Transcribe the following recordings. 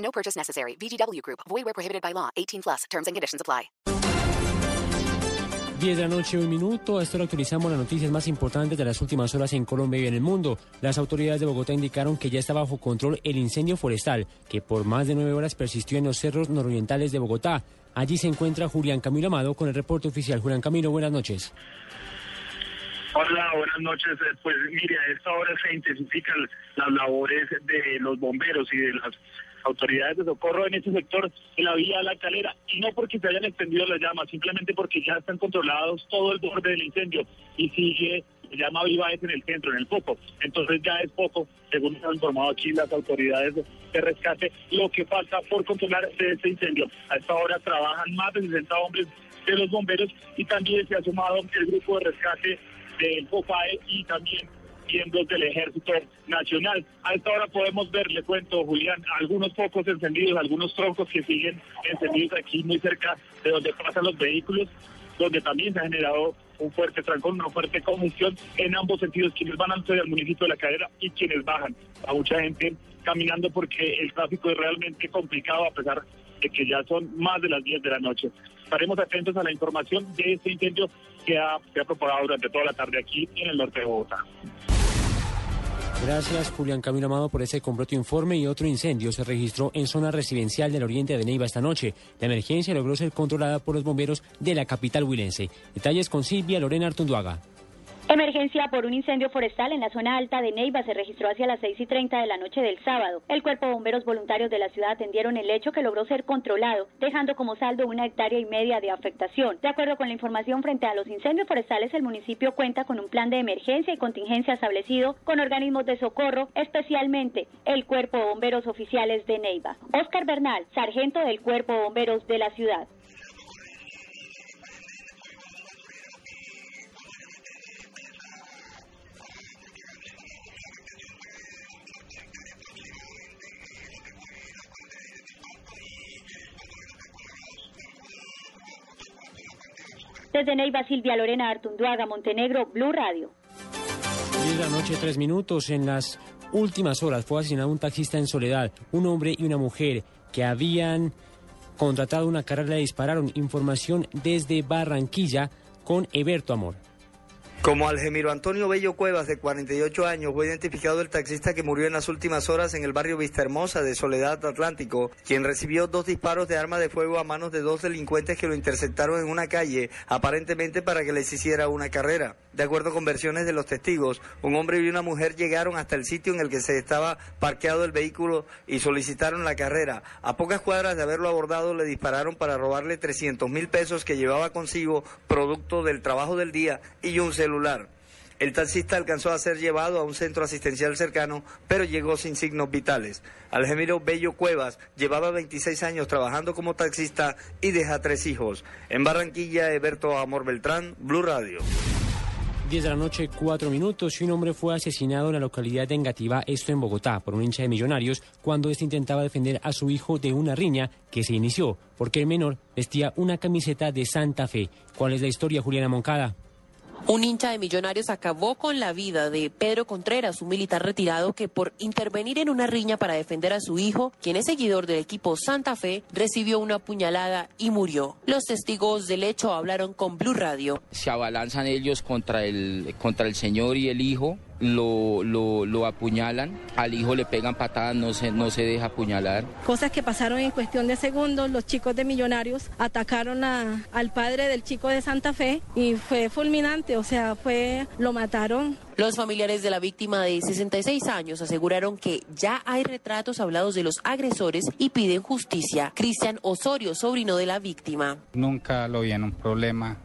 No purchase necessary. VGW Group. Void where prohibited by law. 18 plus. Terms and conditions apply. 10 de la noche, un minuto. A esto le actualizamos las noticias más importantes de las últimas horas en Colombia y en el mundo. Las autoridades de Bogotá indicaron que ya está bajo control el incendio forestal que por más de nueve horas persistió en los cerros nororientales de Bogotá. Allí se encuentra Julián Camilo Amado con el reporte oficial. Julián Camilo, buenas noches. Hola, buenas noches. Eh, Pues mire, a esta hora se intensifican las labores de los bomberos y de las autoridades de socorro en este sector, en la vía La Calera, y no porque se hayan extendido las llamas, simplemente porque ya están controlados todo el borde del incendio y sigue la llama viva es en el centro, en el foco. Entonces ya es poco, según nos han informado aquí las autoridades de rescate, lo que falta por controlar este incendio. A esta hora trabajan más de 60 hombres de los bomberos y también se ha sumado el grupo de rescate del FOFAE y también miembros del Ejército Nacional. A esta podemos ver, le cuento, Julián, algunos focos encendidos, algunos troncos que siguen encendidos aquí muy cerca de donde pasan los vehículos, donde también se ha generado un fuerte trancón, una fuerte combustión en ambos sentidos, quienes van al del municipio de La Cadera y quienes bajan. A mucha gente caminando porque el tráfico es realmente complicado a pesar de que ya son más de las 10 de la noche. Estaremos atentos a la información de este incendio que ha, se ha propagado durante toda la tarde aquí en el norte de Bogotá. Gracias, Julián Camilo Amado, por ese completo informe. Y otro incendio se registró en zona residencial del oriente de Neiva esta noche. La emergencia logró ser controlada por los bomberos de la capital huilense. Detalles con Silvia Lorena Artunduaga. Emergencia por un incendio forestal en la zona alta de Neiva se registró hacia las 6 y 30 de la noche del sábado. El cuerpo de bomberos voluntarios de la ciudad atendieron el hecho que logró ser controlado, dejando como saldo una hectárea y media de afectación. De acuerdo con la información frente a los incendios forestales, el municipio cuenta con un plan de emergencia y contingencia establecido con organismos de socorro, especialmente el cuerpo de bomberos oficiales de Neiva. Oscar Bernal, sargento del cuerpo de bomberos de la ciudad. Desde Neiva, Silvia Lorena Artunduaga, Montenegro, Blue Radio. 10 de la noche, tres minutos. En las últimas horas fue asesinado un taxista en Soledad. Un hombre y una mujer que habían contratado una carrera le dispararon. Información desde Barranquilla con Eberto Amor. Como Algemiro Antonio Bello Cuevas, de 48 años, fue identificado el taxista que murió en las últimas horas en el barrio Vista Hermosa de Soledad Atlántico, quien recibió dos disparos de arma de fuego a manos de dos delincuentes que lo interceptaron en una calle, aparentemente para que les hiciera una carrera. De acuerdo con versiones de los testigos, un hombre y una mujer llegaron hasta el sitio en el que se estaba parqueado el vehículo y solicitaron la carrera. A pocas cuadras de haberlo abordado, le dispararon para robarle 300 mil pesos que llevaba consigo, producto del trabajo del día, y un celular. El taxista alcanzó a ser llevado a un centro asistencial cercano, pero llegó sin signos vitales. Algemiro Bello Cuevas llevaba 26 años trabajando como taxista y deja tres hijos. En Barranquilla, Eberto Amor Beltrán, Blue Radio. 10 de la noche, 4 minutos, y un hombre fue asesinado en la localidad de Engativá, esto en Bogotá, por un hincha de millonarios, cuando este intentaba defender a su hijo de una riña que se inició, porque el menor vestía una camiseta de Santa Fe. ¿Cuál es la historia, Juliana Moncada? Un hincha de millonarios acabó con la vida de Pedro Contreras, un militar retirado que por intervenir en una riña para defender a su hijo, quien es seguidor del equipo Santa Fe, recibió una puñalada y murió. Los testigos del hecho hablaron con Blue Radio. Se abalanzan ellos contra el, contra el señor y el hijo, lo, lo, lo, apuñalan, al hijo le pegan patadas, no se, no se deja apuñalar. Cosas que pasaron en cuestión de segundos, los chicos de Millonarios atacaron a, al padre del chico de Santa Fe y fue fulminante, o sea, fue, lo mataron. Los familiares de la víctima de 66 años aseguraron que ya hay retratos hablados de los agresores y piden justicia. Cristian Osorio, sobrino de la víctima. Nunca lo vi en un problema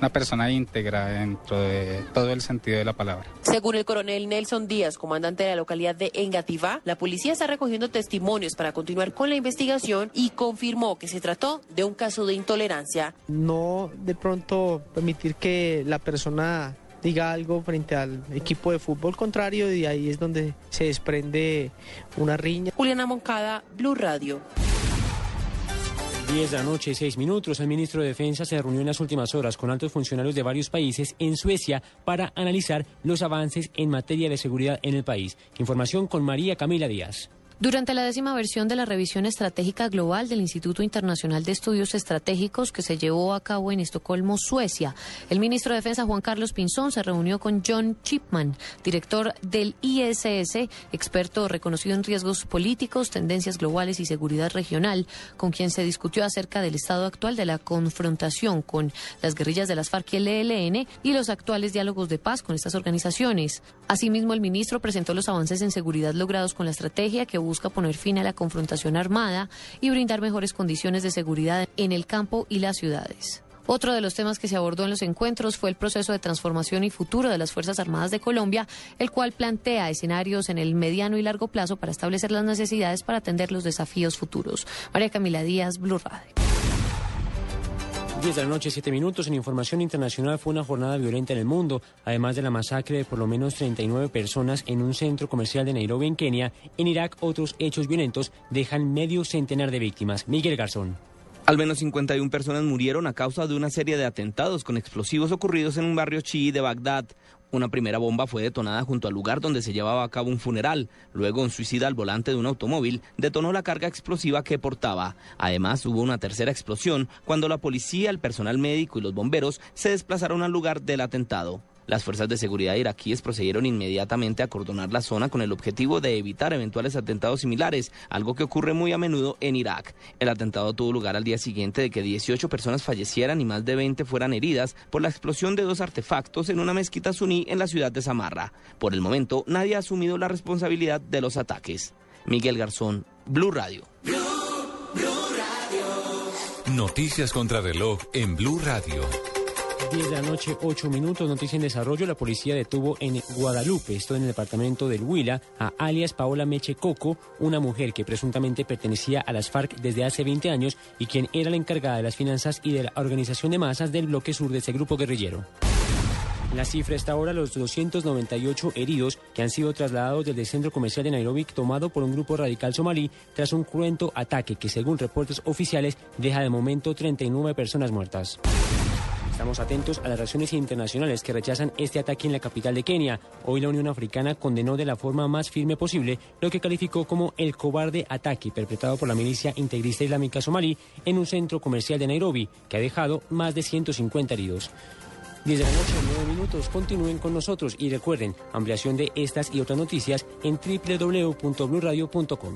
una persona íntegra dentro de todo el sentido de la palabra. Según el coronel Nelson Díaz, comandante de la localidad de Engativá, la policía está recogiendo testimonios para continuar con la investigación y confirmó que se trató de un caso de intolerancia. No de pronto permitir que la persona diga algo frente al equipo de fútbol contrario y ahí es donde se desprende una riña. Juliana Moncada, Blue Radio. 10 de la noche, 6 minutos. El ministro de Defensa se reunió en las últimas horas con altos funcionarios de varios países en Suecia para analizar los avances en materia de seguridad en el país. Información con María Camila Díaz. Durante la décima versión de la revisión estratégica global del Instituto Internacional de Estudios Estratégicos que se llevó a cabo en Estocolmo, Suecia, el ministro de Defensa Juan Carlos Pinzón se reunió con John Chipman, director del ISS, experto reconocido en riesgos políticos, tendencias globales y seguridad regional, con quien se discutió acerca del estado actual de la confrontación con las guerrillas de las FARC y el ELN y los actuales diálogos de paz con estas organizaciones. Asimismo, el ministro presentó los avances en seguridad logrados con la estrategia que busca poner fin a la confrontación armada y brindar mejores condiciones de seguridad en el campo y las ciudades. Otro de los temas que se abordó en los encuentros fue el proceso de transformación y futuro de las Fuerzas Armadas de Colombia, el cual plantea escenarios en el mediano y largo plazo para establecer las necesidades para atender los desafíos futuros. María Camila Díaz, Blue Radio. 10 de la noche, 7 minutos. En información internacional fue una jornada violenta en el mundo, además de la masacre de por lo menos 39 personas en un centro comercial de Nairobi, en Kenia. En Irak, otros hechos violentos dejan medio centenar de víctimas. Miguel Garzón. Al menos 51 personas murieron a causa de una serie de atentados con explosivos ocurridos en un barrio chií de Bagdad. Una primera bomba fue detonada junto al lugar donde se llevaba a cabo un funeral. Luego, un suicida al volante de un automóvil detonó la carga explosiva que portaba. Además, hubo una tercera explosión cuando la policía, el personal médico y los bomberos se desplazaron al lugar del atentado. Las fuerzas de seguridad iraquíes procedieron inmediatamente a acordonar la zona con el objetivo de evitar eventuales atentados similares, algo que ocurre muy a menudo en Irak. El atentado tuvo lugar al día siguiente de que 18 personas fallecieran y más de 20 fueran heridas por la explosión de dos artefactos en una mezquita suní en la ciudad de Samarra. Por el momento, nadie ha asumido la responsabilidad de los ataques. Miguel Garzón, Blue Radio. Noticias contra reloj en Blue Radio. 10 de la noche, 8 minutos, noticia en desarrollo. La policía detuvo en Guadalupe, esto en el departamento del Huila, a alias Paola Meche Coco, una mujer que presuntamente pertenecía a las FARC desde hace 20 años y quien era la encargada de las finanzas y de la organización de masas del bloque sur de ese grupo guerrillero. La cifra está ahora los 298 heridos que han sido trasladados desde el centro comercial de Nairobi tomado por un grupo radical somalí tras un cruento ataque que según reportes oficiales deja de momento 39 personas muertas. Estamos atentos a las reacciones internacionales que rechazan este ataque en la capital de Kenia. Hoy la Unión Africana condenó de la forma más firme posible lo que calificó como el cobarde ataque perpetrado por la milicia integrista islámica somalí en un centro comercial de Nairobi, que ha dejado más de 150 heridos. 10 de la noche, 9 minutos. Continúen con nosotros y recuerden, ampliación de estas y otras noticias en www.bluradio.com.